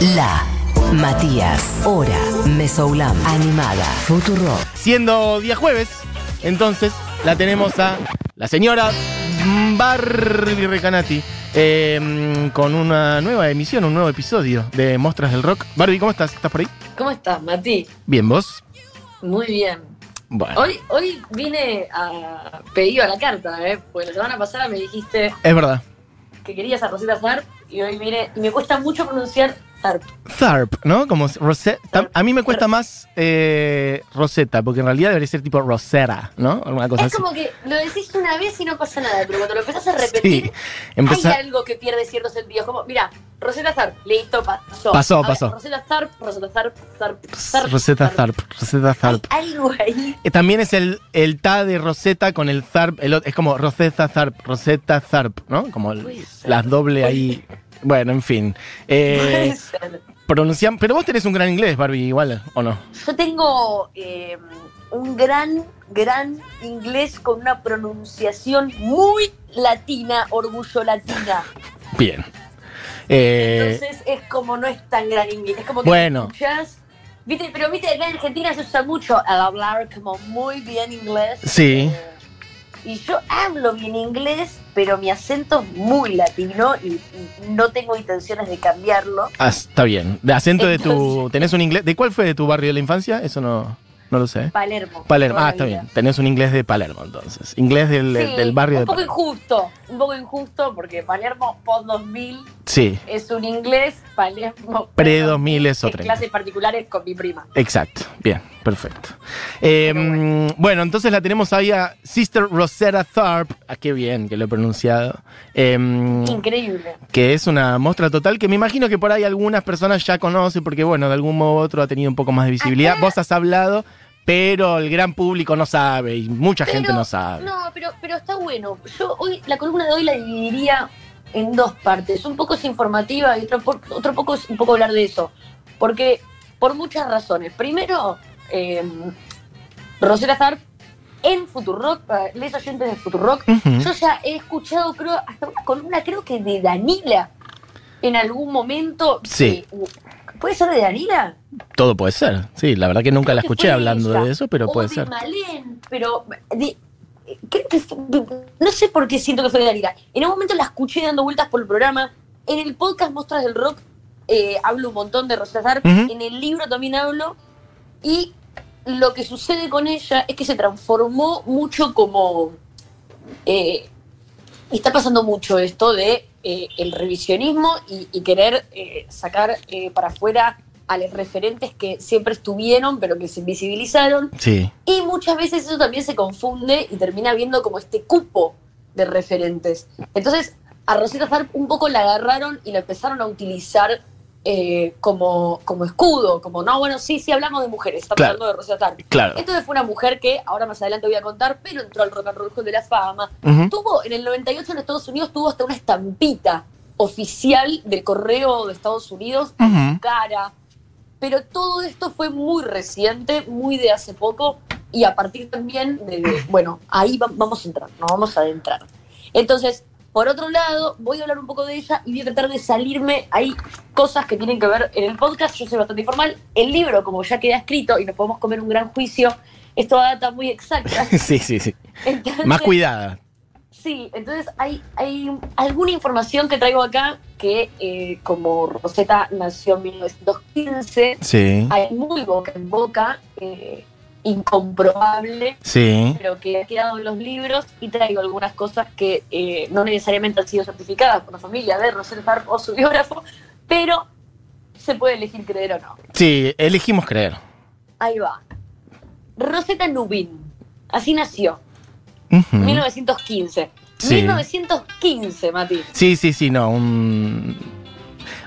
La Matías, Hora, Mesoulam, Animada, Futuro. Siendo día jueves, entonces la tenemos a la señora Barbie Recanati eh, con una nueva emisión, un nuevo episodio de Mostras del Rock. Barbie, ¿cómo estás? ¿Estás por ahí? ¿Cómo estás, Mati? Bien, ¿vos? Muy bien. Bueno, Hoy, hoy vine a pedido a la carta, ¿eh? Porque la semana pasada me dijiste es verdad. que querías a Rosita Zarp y hoy vine y me cuesta mucho pronunciar Zarp. Tharp, ¿no? Como Rosetta. A mí me cuesta más eh, Rosetta, porque en realidad debería ser tipo Rosera, ¿no? Alguna cosa Es así. como que lo decís una vez y no pasa nada, pero cuando lo empezás a repetir, Sí, empezá- hay algo que pierde cierto sentido. Como, mira, Rosetta Zarp, listo, pasó. Pasó, ver, pasó. Rosetta Zarp, Rosetta Zarp, Zarp, Zarp. Rosetta Tharp, Rosetta Tharp. Hay algo ahí. Eh, También es el, el ta de Rosetta con el Tharp, el es como Rosetta Tharp, Rosetta Tharp, ¿no? Como el- las doble ahí. Bueno, en fin. Eh, pronuncian, pero vos tenés un gran inglés, Barbie, igual, ¿o no? Yo tengo eh, un gran, gran inglés con una pronunciación muy latina, orgullo latina. Bien. Eh, Entonces es como no es tan gran inglés. Es como que Bueno. escuchás, ¿viste? Pero viste, acá en Argentina se usa mucho el hablar como muy bien inglés. Sí. Eh, y yo hablo bien inglés, pero mi acento es muy latino y, y no tengo intenciones de cambiarlo. ah, está bien. De acento de tu. ¿Tenés un inglés? ¿De cuál fue de tu barrio de la infancia? Eso no, no lo sé. Palermo. Palermo. Ah, está bien. Tenés un inglés de Palermo, entonces. Inglés del, Sí, del barrio de un poco Palermo. injusto, un poco injusto porque Palermo post 2000 Sí, es un inglés, Palermo pre 2000 es en otra. clases particulares con mi prima. Exacto, bien, perfecto. Eh, Pero bueno. entonces la tenemos ahí a Sister Rosetta Tharp, ah, qué bien que lo he pronunciado, eh, Increíble. que es una muestra total que me imagino que por ahí algunas personas ya conocen porque bueno, de algún modo u otro ha tenido un poco más de visibilidad. Acá- Vos has hablado, pero el gran público no sabe y mucha gente no sabe. No, pero, pero está bueno. Yo hoy, la columna de hoy la dividiría en dos partes. Un poco es informativa y otro, otro poco es un poco hablar de eso. Porque, por muchas razones. Primero, eh, Rosetta Tharp en Futurock, para les oyentes de Futurock, Ujú. yo ya he escuchado, creo, hasta una columna, creo que de Danila, en algún momento. Sí. ¿Puede ser de Danila? Todo puede ser, sí, la verdad que nunca Creo la escuché hablando ella. de eso, pero o puede de ser. Malén, pero de- creo que fue- no sé por qué siento que fue de Danila. En un momento la escuché dando vueltas por el programa. En el podcast Mostras del Rock eh, hablo un montón de Rosa Tharp. Ujú. En el libro también hablo. Y lo que sucede con ella es que se transformó mucho como. eh, está pasando mucho esto de eh, el revisionismo y, y querer eh, sacar eh, para afuera a los referentes que siempre estuvieron, pero que se invisibilizaron. Sí, Y muchas veces eso también se confunde y termina viendo como este cupo de referentes. Entonces, a Rosetta Tharp un poco la agarraron y la empezaron a utilizar eh, como, como escudo, como, no, bueno, sí, sí, hablamos de mujeres, estamos Claro. hablando de Tharp. claro. Entonces fue una mujer que, ahora más adelante voy a contar, pero entró al Rock and Roll Hall de la Fama. Tuvo, en el 98 en Estados Unidos, tuvo hasta una estampita oficial del correo de Estados Unidos en Ujú. su cara. Pero todo esto fue muy reciente, muy de hace poco, y a partir también de, de- bueno, ahí va- vamos a entrar, nos vamos a adentrar. Entonces, por otro lado, voy a hablar un poco de ella y voy a tratar de salirme. Hay cosas que tienen que ver en el podcast, yo soy bastante informal. El libro, como ya queda escrito y nos podemos comer un gran juicio, es toda data muy exacta. Sí, sí, sí. Entonces, Más cuidada. Sí, entonces hay, hay alguna información que traigo acá que eh, como Rosetta nació en 1915, Sí, hay muy boca en boca, eh, incomprobable, sí. pero que ha quedado en los libros y traigo algunas cosas que eh, no necesariamente han sido certificadas por la familia de Rosetta Tharp o su biógrafo, pero se puede elegir creer o no. Sí, elegimos creer. Ahí va. Rosetta Nubin, así nació, Ujú. 1915. Sí. 1915, Mati. Sí, sí, sí, no. Un...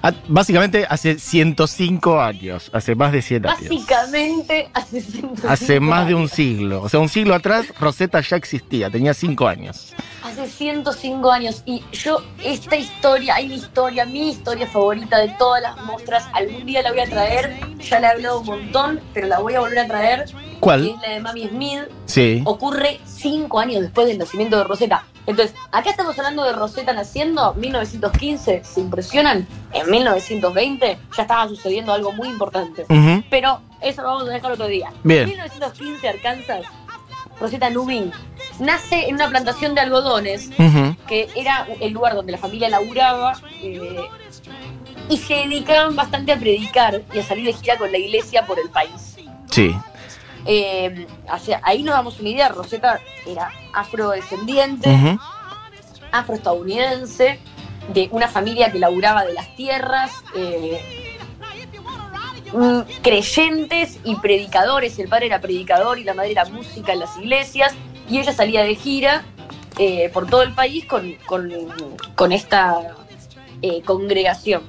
Ah, Básicamente hace 105 años, hace más de 100 años. Básicamente hace 105 Hace más de un siglo. O sea, un siglo atrás Rosetta ya existía, tenía 5 años. Hace 105 años. Y yo, esta historia, hay mi historia, mi historia favorita de todas las muestras. Algún día la voy a traer. Ya la he hablado un montón, pero la voy a volver a traer. Que ¿Cuál? es la de Mami Smith. Sí. Ocurre 5 años después del nacimiento de Rosetta. Entonces, acá estamos hablando de Rosetta naciendo, 1915, ¿se impresionan? En 1920 ya estaba sucediendo algo muy importante. Pero eso lo vamos a dejar otro día. Bien. En 1915, Arkansas, Rosetta Nubin nace en una plantación de algodones, que era el lugar donde la familia laburaba, eh, y se dedicaban bastante a predicar y a salir de gira con la iglesia por el país. Sí. Eh, sea, ahí nos damos una idea, Rosetta era afrodescendiente, afroestadounidense, de una familia que laburaba de las tierras, eh, creyentes y predicadores. El padre era predicador y la madre era música en las iglesias. Y ella salía de gira eh, por todo el país con, con- con esta congregación.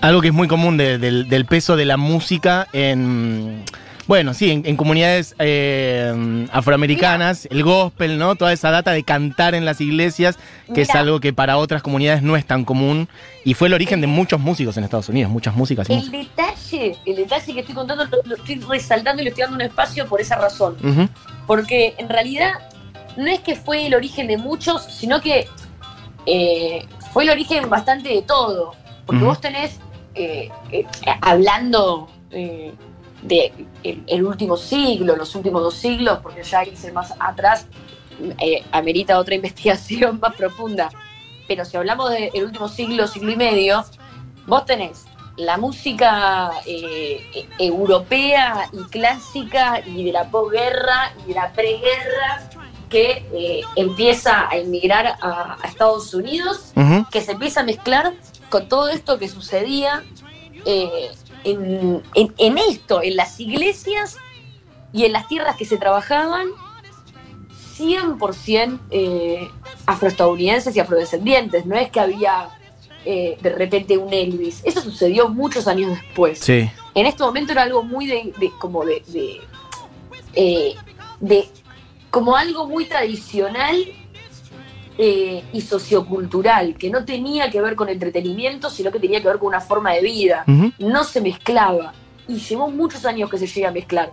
Algo que es muy común de- del, del peso de la música en. Bueno, sí, en, en comunidades eh, afroamericanas, el gospel, ¿no? Toda esa data de cantar en las iglesias, que es algo que para otras comunidades no es tan común. Y fue el origen de muchos músicos en Estados Unidos, muchas músicas y El músicos. detalle, el detalle que estoy contando lo, lo estoy resaltando y le estoy dando un espacio por esa razón. Porque en realidad no es que fue el origen de muchos, sino que eh, fue el origen bastante de todo. Porque vos tenés, eh, hablando de el, el último siglo, los últimos dos siglos, porque ya irse más atrás eh, amerita otra investigación más profunda. Pero si hablamos del último siglo, siglo y medio, vos tenés la música eh, europea y clásica y de la posguerra y de la preguerra que eh, empieza a emigrar a, a Estados Unidos, que se empieza a mezclar con todo esto que sucedía eh, en, en- en esto, en las iglesias y en las tierras que se trabajaban, 100% eh, afroestadounidenses y afrodescendientes. No es que había eh, de repente un Elvis. Eso sucedió muchos años después. Sí. En este momento era algo muy de, de- como de, de, eh, de- como algo muy tradicional eh, y sociocultural, que no tenía que ver con entretenimiento, sino que tenía que ver con una forma de vida. No se mezclaba. Y llevó muchos años que se llegue a mezclar.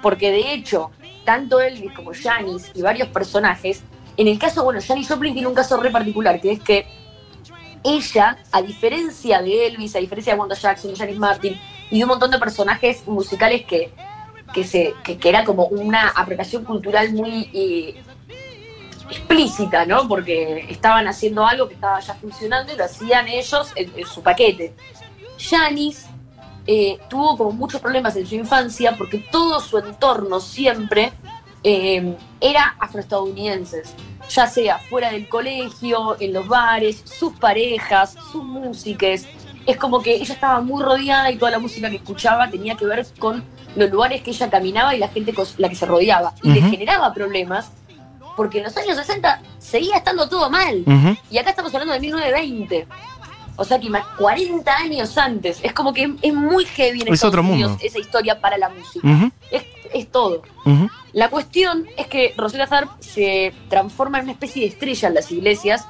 Porque de hecho, tanto Elvis como Janis y varios personajes, en el caso, bueno, Janis Joplin tiene un caso re particular, que es que ella, a diferencia de Elvis, a diferencia de Wanda Jackson, Janis Martin y de un montón de personajes musicales que, que, se, que, que era como una apropiación cultural muy eh, explícita, ¿no? Porque estaban haciendo algo que estaba ya funcionando y lo hacían ellos en, en su paquete. Janis eh, tuvo como muchos problemas en su infancia porque todo su entorno siempre eh, era afroestadounidenses, ya sea fuera del colegio, en los bares, sus parejas, sus músicas. Es como que ella estaba muy rodeada y toda la música que escuchaba tenía que ver con los lugares que ella caminaba y la gente con la que se rodeaba. Y le generaba problemas porque en los años 60 seguía estando todo mal. Y acá estamos hablando de 1920. O sea que más 40 años antes. Es como que es muy heavy en Es Estados otro Unidos mundo. esa historia para la música. Es, es todo. La cuestión es que Rosetta Tharpe se transforma en una especie de estrella en las iglesias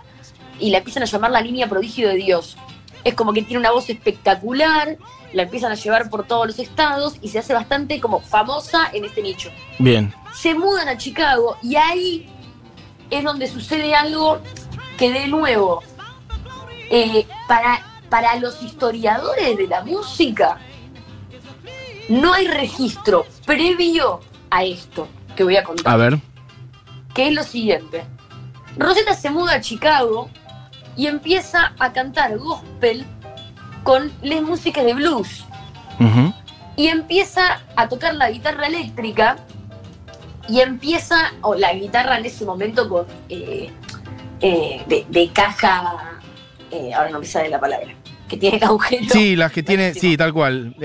y la empiezan a llamar la niña prodigio de Dios. Es como que tiene una voz espectacular, la empiezan a llevar por todos los estados y se hace bastante como famosa en este nicho. Bien. Se mudan a Chicago y ahí es donde sucede algo que de nuevo, eh, para, para los historiadores de la música, no hay registro previo a esto que voy a contar A ver. que es lo siguiente. Rosetta se muda a Chicago y empieza a cantar gospel con las músicas de blues. Y empieza a tocar la guitarra eléctrica y empieza, o la guitarra en ese momento con eh, eh, de, de caja, eh, ahora no me sale la palabra, que tiene agujero. Sí, las que tiene, Buenísimo. sí, tal cual.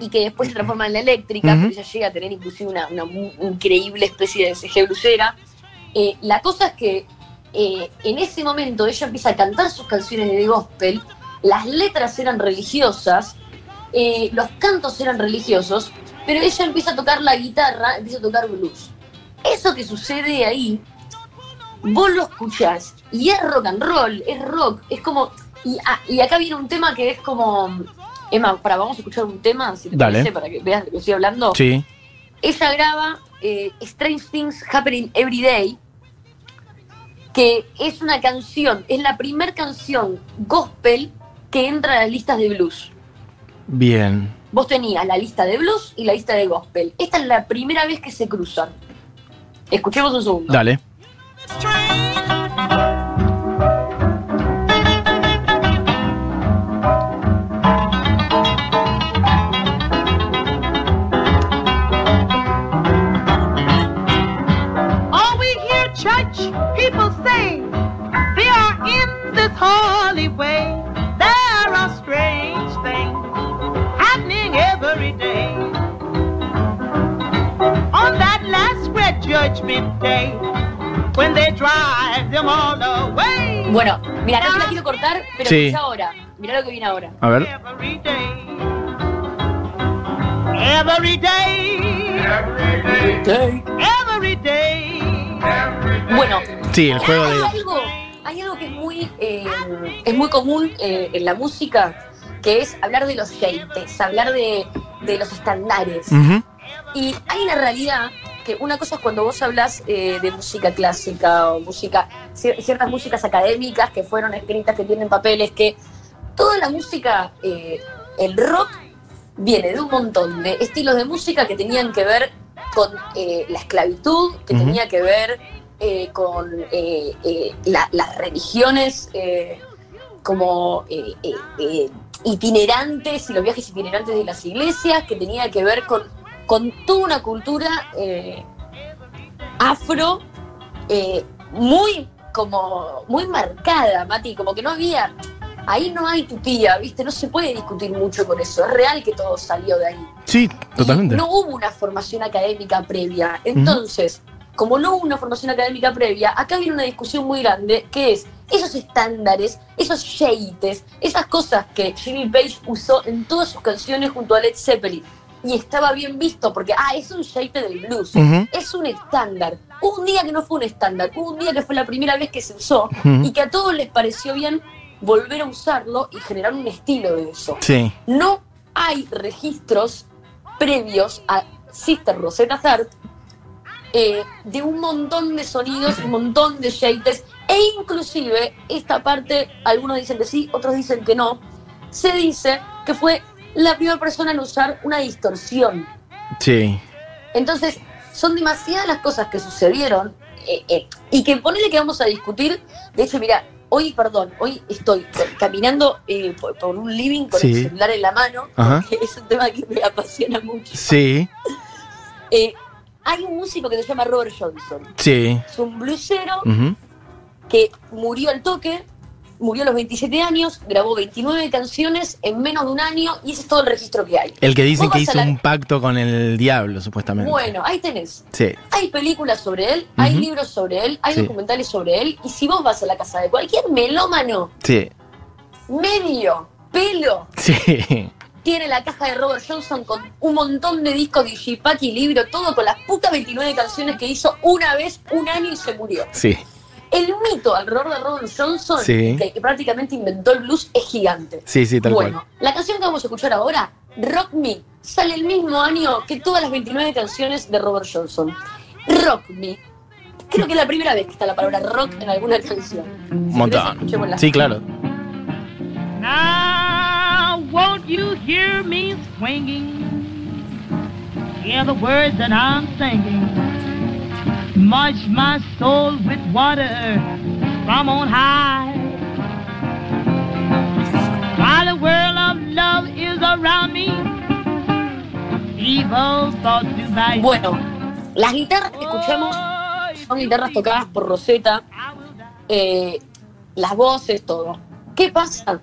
Y que después se transforma en la eléctrica, pero ella llega a tener inclusive una, una increíble especie de CG blusera. La cosa es que en ese momento ella empieza a cantar sus canciones de gospel, las letras eran religiosas, los cantos eran religiosos, pero ella empieza a tocar la guitarra, empieza a tocar blues. Eso que sucede ahí, vos lo escuchás y es rock and roll, es rock, es como... Y, a- y acá viene un tema que es como... Emma, para, vamos a escuchar un tema, si te Dale. parece, para que veas de lo que estoy hablando. sí. Ella graba eh, Strange Things Happening Every Day, que es una canción, es la primera canción gospel que entra a las listas de blues. Bien. Vos tenías la lista de blues y la lista de gospel. Esta es la primera vez que se cruzan. Escuchemos un segundo. Dale. Judgment day, when they drive them all away. Bueno, mira, no te la quiero cortar, pero Sí. escucha ahora. Mira lo que viene ahora. A ver. Every day. Every day. Every day. Bueno, Sí, el juego hay de. algo, hay algo que es muy, eh, es muy común eh, en la música, que es hablar de los shapes, hablar de, de los estándares. Ujú. Y hay una realidad que una cosa es cuando vos hablas eh, de música clásica o música, cier- ciertas músicas académicas que fueron escritas, que tienen papeles, que toda la música, eh, el rock, viene de un montón de estilos de música que tenían que ver con eh, la esclavitud, que Ujú. tenía que ver eh, con eh, eh, la- las religiones eh, como itinerantes y los viajes itinerantes de las iglesias, que tenía que ver con, con toda una cultura eh, afro eh, muy como muy marcada, Mati, como que no había, ahí no hay tu tía, ¿viste? No se puede discutir mucho con eso, es real que todo salió de ahí. Sí, totalmente. Y no hubo una formación académica previa. Entonces, como no hubo una formación académica previa, acá viene una discusión muy grande que es esos estándares, esos shades, esas cosas que Jimmy Page usó en todas sus canciones junto a Led Zeppelin. Y estaba bien visto porque, ah, es un shade del blues. Es un estándar. Un día que no fue un estándar. Un día que fue la primera vez que se usó y que a todos les pareció bien volver a usarlo y generar un estilo de eso Sí. no hay registros previos a Sister Rosetta Hart eh, de un montón de sonidos, un montón de shades, e inclusive esta parte, algunos dicen que sí, otros dicen que no, se dice que fue la primera persona en usar una distorsión. Sí. Entonces, son demasiadas las cosas que sucedieron eh, eh, y que ponele que vamos a discutir. De hecho, mira, hoy, perdón, hoy estoy caminando eh, por, por un living con Sí. el celular en la mano, porque es un tema que me apasiona mucho. Sí. Hay un músico que se llama Robert Johnson. Sí. Es un bluesero Ujú. que murió al toque, murió a los 27 años, grabó 29 canciones en menos de un año y ese es todo el registro que hay. El que dicen Vos que hizo la- un pacto con el diablo, supuestamente. Bueno, ahí tenés. Sí. Hay películas sobre él, hay libros sobre él, hay Sí. documentales sobre él, y si vos vas a la casa de cualquier melómano, Sí. medio, pelo, Sí. tiene la caja de Robert Johnson con un montón de discos, digipack y libro, todo con las putas 29 canciones que hizo una vez, un año y se murió. Sí. El mito alrededor de Robert Johnson, Sí. que prácticamente inventó el blues, es gigante. Sí, sí, tal bueno, cual. la canción que vamos a escuchar ahora, Rock Me, sale el mismo año que todas las 29 canciones de Robert Johnson. Rock Me. Creo que es la primera vez que está la palabra rock en alguna canción. Un Si querés, montón. Sí, claro. Now, won't you hear me swinging? Hear the words that I'm singing. Much my soul with water from on high. While the world of love is around me, evil thoughts do by. Bueno, las guitarras que escuchamos son guitarras tocadas por Rosetta, eh, las voces, todo. ¿Qué pasa?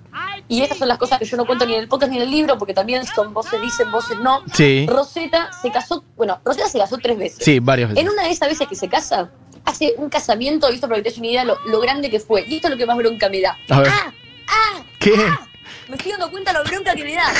Y estas son las cosas que yo no cuento ni en el podcast ni en el libro, porque también son voces dicen, voces no. Sí. Rosetta se casó, bueno, Rosetta se casó tres veces. Sí, varias veces. En una de esas veces que se casa, hace un casamiento, y esto para que te des una idea lo, lo grande que fue. Y esto es lo que más bronca me da. A ver. ¡Ah! ¡Ah! ¿Qué? Me estoy dando cuenta lo bronca que me da.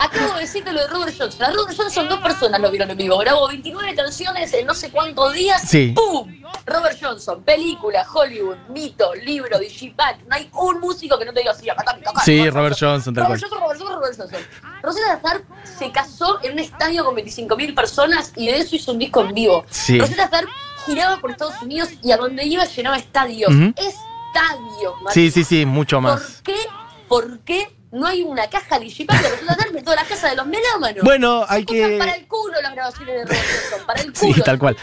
Acabo de decirte lo de Robert Johnson. A Robert Johnson dos personas lo vieron en vivo. Grabó 29 canciones en no sé cuántos días. Sí. ¡Pum! Robert Johnson, película, Hollywood, mito, libro, digipack. No hay un músico que no te diga así, acá está. Sí, Robert Johnson, tal Robert. Johnson, Robert Johnson, Robert Johnson. Rosetta Tharpe se casó en un estadio con 25.000 personas y de eso hizo un disco en vivo. Sí. Rosetta Tharpe giraba por Estados Unidos y a donde iba llenaba estadios. Ujú. Estadios, Matías. Sí, sí, sí, mucho más. ¿Por qué? ¿Por qué no hay una caja digital de resulta darme toda la casa de los melómanos? Bueno, hay Se que- Para el culo las grabaciones de Robert para el Sí, culo. tal se cual.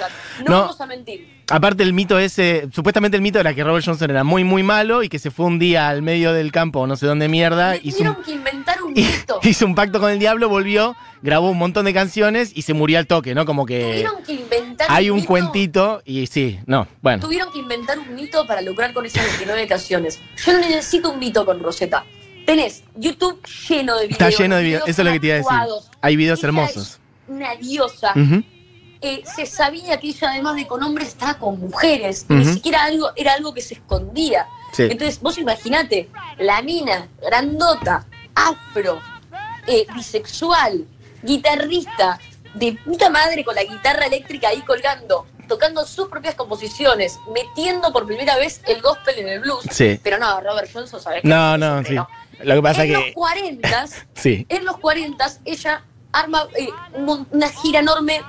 No, No. vamos a mentir. Aparte el mito ese, supuestamente el mito era que Robert Johnson era muy, muy malo y que se fue un día al medio del campo, no sé dónde mierda, hizo Tuvieron un, que inventar un mito. hizo un pacto con el diablo, volvió, grabó un montón de canciones y se murió al toque, ¿no? Como que Tuvieron que inventar hay un mito. cuentito y sí, no, bueno. Tuvieron que inventar un mito para lucrar con esas 29 canciones. Yo no necesito un mito con Rosetta. Tenés YouTube lleno de videos. Está lleno de videos, eso es lo que te iba a decir. Hay videos Ella hermosos. es Una diosa. Eh, se sabía que ella, además de con hombres, estaba con mujeres. Ni siquiera algo, era algo que se escondía. Sí. Entonces, vos imaginate, la mina, grandota, afro, eh, bisexual, guitarrista, de puta madre con la guitarra eléctrica ahí colgando, tocando sus propias composiciones, metiendo por primera vez el gospel en el blues. Sí. Pero no, Robert Johnson, ¿sabes? No, no, sí. no. Lo que pasa en los que 40 sí. en los 40 ella arma eh, una gira enorme.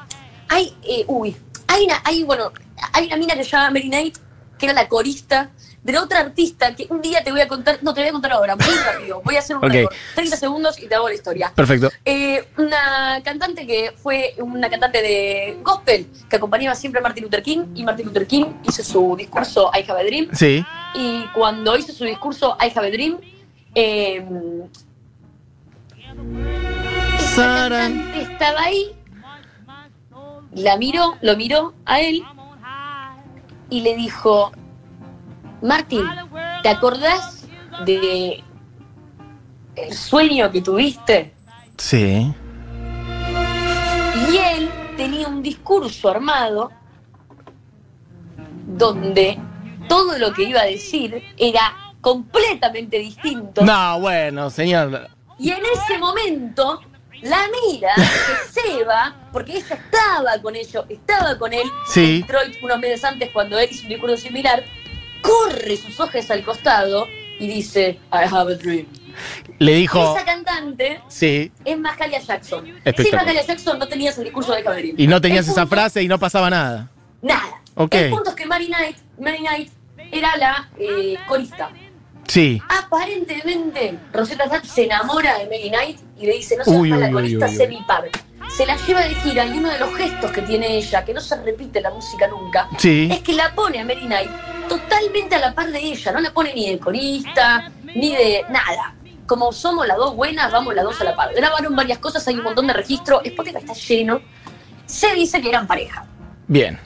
Hay, eh, uy, hay una, hay, bueno, hay una mina que se llama Mary Knight, que era la corista de la otra artista que un día te voy a contar, no te voy a contar ahora, muy rápido, voy a hacer un Ok. récord, 30 segundos y te hago la historia. Perfecto. Eh, una cantante que fue una cantante de gospel que acompañaba siempre a Martin Luther King y Martin Luther King hizo su discurso I Have a Dream Sí. y cuando hizo su discurso I Have a Dream, eh, cantante estaba ahí, la miró, lo miró a él y le dijo, Martín, ¿te acordás de el sueño que tuviste? Sí. Y él tenía un discurso armado donde todo lo que iba a decir era completamente distinto. No, bueno, señor. Y en ese momento la mira, se ceba, porque ella estaba con ellos, estaba con él Sí. en Detroit unos meses antes cuando él hizo un discurso similar, corre sus ojos al costado y dice, I have a dream. Le dijo. Esa cantante Sí. es Mahalia Jackson. Espectacular. Mahalia Jackson no tenías el discurso de dream. Y no tenías El esa punto- frase y no pasaba nada. Nada. Ok. El punto es que Mary Knight, Mary Knight era la eh, corista. Sí. Aparentemente, Rosetta Tharpe se enamora de Mary Knight y le dice, no seas Uy, mala corista, sé mi par. Se la lleva de gira y uno de los gestos que tiene ella, que no se repite la música nunca, Sí. es que la pone a Mary Knight totalmente a la par de ella. No la pone ni de corista, ni de nada. Como somos las dos buenas, vamos las dos a la par. Grabaron varias cosas, hay un montón de registros, Spotify está lleno. Se dice que eran pareja. Bien.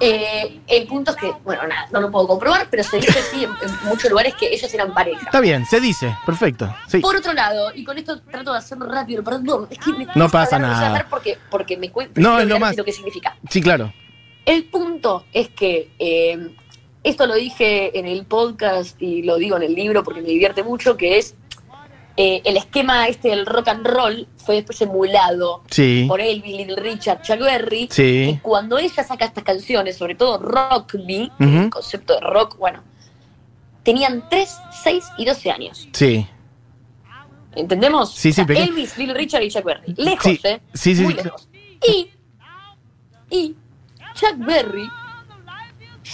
Eh, el punto es que, bueno, nada, no lo puedo comprobar, pero se dice sí en, en muchos lugares que ellos eran pareja. Está bien, se dice. Perfecto. Sí. Por otro lado, y con esto trato de hacerlo rápido, perdón, es que me No pasa hablar nada. Zahar Porque, porque me cuesta No, es lo más. lo que significa. Sí, claro. El punto es que eh, esto lo dije en el podcast y lo digo en el libro porque me divierte mucho, que es eh, el esquema este del rock and roll fue después emulado Sí. por Elvis, Little Richard, Chuck Berry. Sí. que cuando ella saca estas canciones, sobre todo Rock Me, que Ujú. el concepto de rock, bueno, tenían 3, 6 y 12 años. Sí. ¿Entendemos? Sí, sí, pequeño. Elvis, Little Richard y Chuck Berry. Lejos, Sí, ¿eh? sí, sí, Muy sí. lejos. Y, y Chuck Berry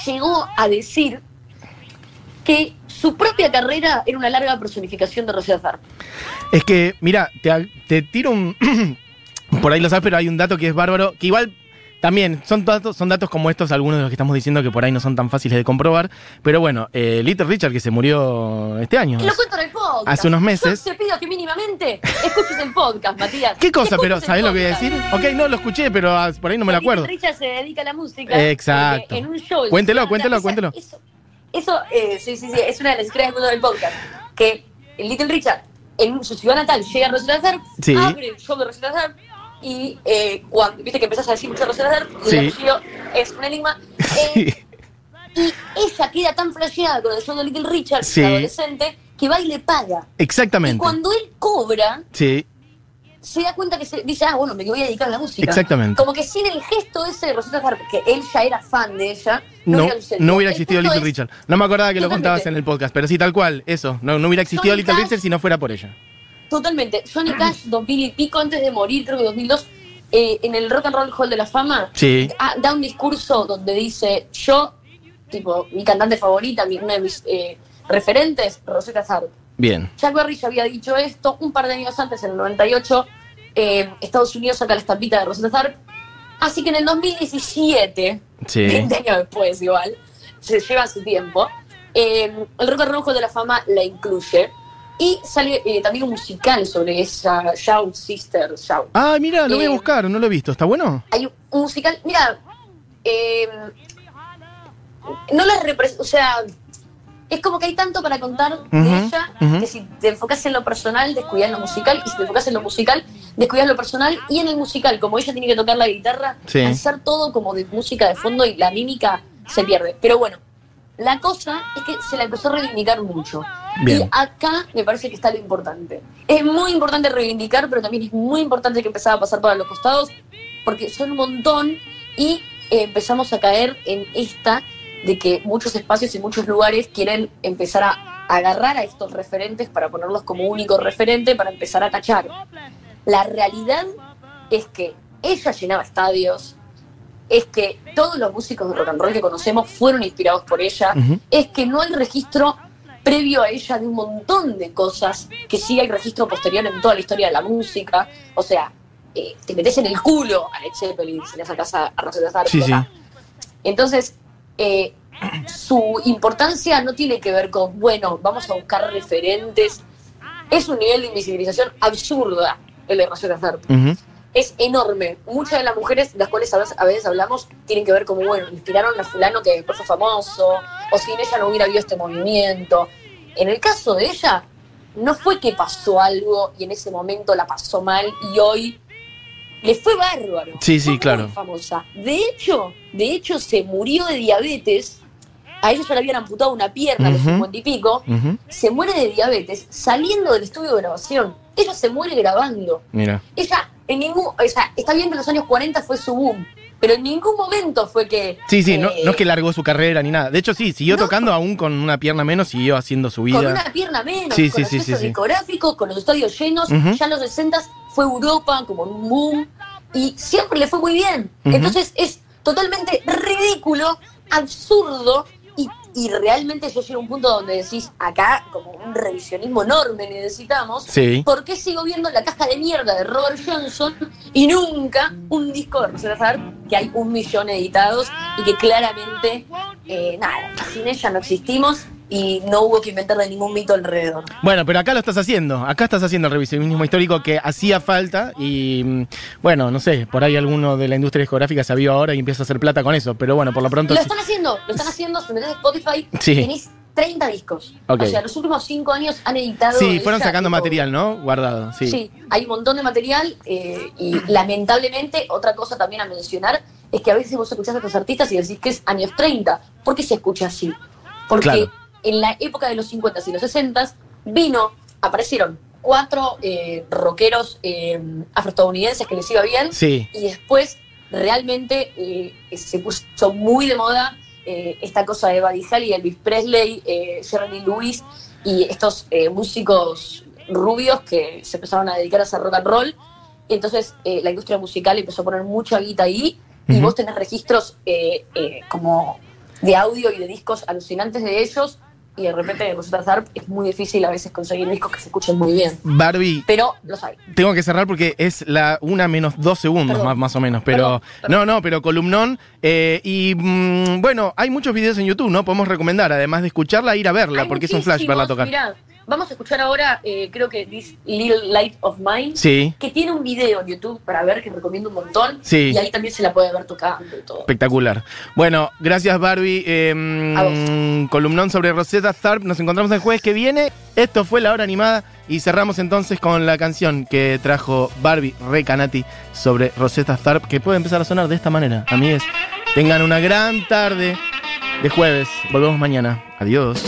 llegó a decir que su propia carrera era una larga personificación de Rosetta Tharpe. Es que, mira, te, te tiro un. por ahí lo sabes, pero hay un dato que es bárbaro. Que igual también son datos, son datos como estos, algunos de los que estamos diciendo que por ahí no son tan fáciles de comprobar. Pero bueno, eh, Little Richard, que se murió este año. Que lo cuento en el podcast. Hace unos meses. Yo te pido que mínimamente escuches el podcast, Matías. ¿Qué cosa? Pero, ¿sabés lo que voy a decir? Ok, no lo escuché, pero ah, por ahí no me lo acuerdo. Little Richard se dedica a la música. Exacto. porque En un show. Cuéntelo, cuéntelo, cuéntelo. Eso, eso eh, sí, sí, sí, es una de las historias del mundo del podcast. Que el Little Richard, en su ciudad natal, llega a Tharpe, Sí. abre el show de Tharpe, y eh, cuando, viste que empezás a decir mucho Tharpe, y Sí. el apellido es un enigma. eh, Y ella queda tan flasheada con el show de Little Richard, Sí. adolescente, que va y le paga. Y Exactamente. cuando él cobra, Sí, se da cuenta que se dice, ah, bueno, me voy a dedicar a la música. Exactamente. Como que sin el gesto ese de Rosetta Tharpe, que él ya era fan de ella, no, no, hubiera no hubiera existido Little es- Richard. No me acordaba que lo contabas en el podcast, pero sí, tal cual, eso. No, no hubiera existido Johnny Little Cash- Richard si no fuera por ella. Totalmente. Johnny Cash, 2000 y pico, antes de morir, creo que 2002, eh, en el Rock and Roll Hall de la Fama Sí. ah, da un discurso donde dice, yo, tipo, mi cantante favorita, mi, una de mis eh, referentes, Rosetta Tharpe. Bien. Jack Berry ya había dicho esto un par de años antes, en el 98, eh, Estados Unidos saca la estampita de Rosetta Tharpe. Así que en el 2017, Sí. 20 años después igual, se lleva su tiempo, eh, el Rock Hall de la Fama la incluye. Y sale eh, también un musical sobre esa Shout Sister Shout. Ah, mira, lo voy a buscar, no lo he visto. ¿Está bueno? Hay un musical, mira, no la representa, o sea, es como que hay tanto para contar de ella que si te enfocas en lo personal, descuidas lo musical, y si te enfocas en lo musical, descuidas lo personal, y en el musical, como ella tiene que tocar la guitarra, Sí. ser todo como de música de fondo y la mímica se pierde. Pero bueno, la cosa es que se la empezó a reivindicar mucho. Bien. Y acá me parece que está lo importante. Es muy importante reivindicar, pero también es muy importante que empezara a pasar para los costados, porque son un montón y eh, empezamos a caer en esta de que muchos espacios y muchos lugares quieren empezar a agarrar a estos referentes para ponerlos como único referente, para empezar a tachar. La realidad es que ella llenaba estadios, es que todos los músicos de rock and roll que conocemos fueron inspirados por ella, es que no hay registro previo a ella de un montón de cosas, que sí hay registro posterior en toda la historia de la música, o sea, eh, te metes en el culo a Led Zeppelin si le sacas a, a Rosetta Sí, sí. entonces, eh, su importancia no tiene que ver con, bueno, vamos a buscar referentes. Es un nivel de invisibilización absurda el de Tharpe. Ujú. Es enorme. Muchas de las mujeres de las cuales a veces, a veces hablamos tienen que ver como, bueno, inspiraron a fulano que después fue famoso, o sin ella no hubiera habido este movimiento. En el caso de ella, no fue que pasó algo y en ese momento la pasó mal y hoy le fue bárbaro. Sí, sí, Fue claro. famosa. De hecho, de hecho se murió de diabetes. A ella ya le habían amputado una pierna a los cincuenta y pico. Se muere de diabetes saliendo del estudio de grabación. Ella se muere grabando. Mira. Ella en ningún, o sea, está bien que en los años 40 fue su boom, pero en ningún momento fue que Sí, sí, no, eh, no es que largó su carrera ni nada. De hecho, sí, siguió No. tocando aún con una pierna menos, siguió haciendo su con vida. una pierna menos, Sí, con sí, los sí, discográficos, con los estadios llenos, ya en los 60 fue Europa como un boom y siempre le fue muy bien. Entonces es totalmente ridículo, absurdo y, y realmente yo llego a un punto donde decís, acá como un revisionismo enorme necesitamos, Sí. ¿Por qué sigo viendo la caja de mierda de Robert Johnson y nunca un disco de Tharpe que hay un millón editados y que claramente, eh, nada, sin ella no existimos y no hubo que inventarle ningún mito alrededor. Bueno, pero acá lo estás haciendo. Acá estás haciendo el revisionismo histórico que hacía falta y, mm, bueno, no sé, por ahí alguno de la industria discográfica se avió ahora y empieza a hacer plata con eso. Pero bueno, por lo pronto... Lo están haciendo, lo están haciendo, si metés Spotify, Sí. tenés 30 discos. O sea, los últimos 5 años han editado... Sí, fueron sacando tipo, material, ¿no? Guardado, sí. Sí. hay un montón de material eh, y lamentablemente otra cosa también a mencionar es que a veces vos escuchás a estos artistas y decís que es años 30. ¿Por qué se escucha así? Porque Claro. En la época de los 50 y los 60 vino, aparecieron cuatro eh, rockeros eh, afroestadounidenses que les iba bien Sí. y después realmente eh, se puso muy de moda eh, esta cosa de Buddy Holly, Elvis Presley, Jerry Lewis y estos músicos rubios que se empezaron a dedicar a hacer rock and roll. Y entonces la industria musical empezó a poner mucha guita ahí y vos tenés registros como de audio y de discos alucinantes de ellos y de repente Rosetta Tharpe es muy difícil a veces conseguir discos que se escuchen muy bien. Barbie, Pero los hay. tengo que cerrar porque es la una menos dos segundos más, más o menos. Pero Perdón, perdón. no, no, pero columnón. eh, y mm, bueno, hay muchos videos en YouTube, ¿no? Podemos recomendar, además de escucharla, ir a verla, Hay porque es un flash verla tocar. mirá, vamos a escuchar ahora, eh, creo que This Little Light of Mine, Sí, que tiene un video en YouTube para ver que recomiendo un montón. Sí. Y ahí también se la puede ver tocando y todo. espectacular. Bueno, gracias Barbie. Eh, A vos. columnón sobre Rosetta Tharpe. Nos encontramos el jueves que viene. Esto fue la hora animada y cerramos entonces con la canción que trajo Barbie Recanati sobre Rosetta Tharpe, que puede empezar a sonar de esta manera. Amigues, tengan una gran tarde de jueves. Volvemos mañana. Adiós.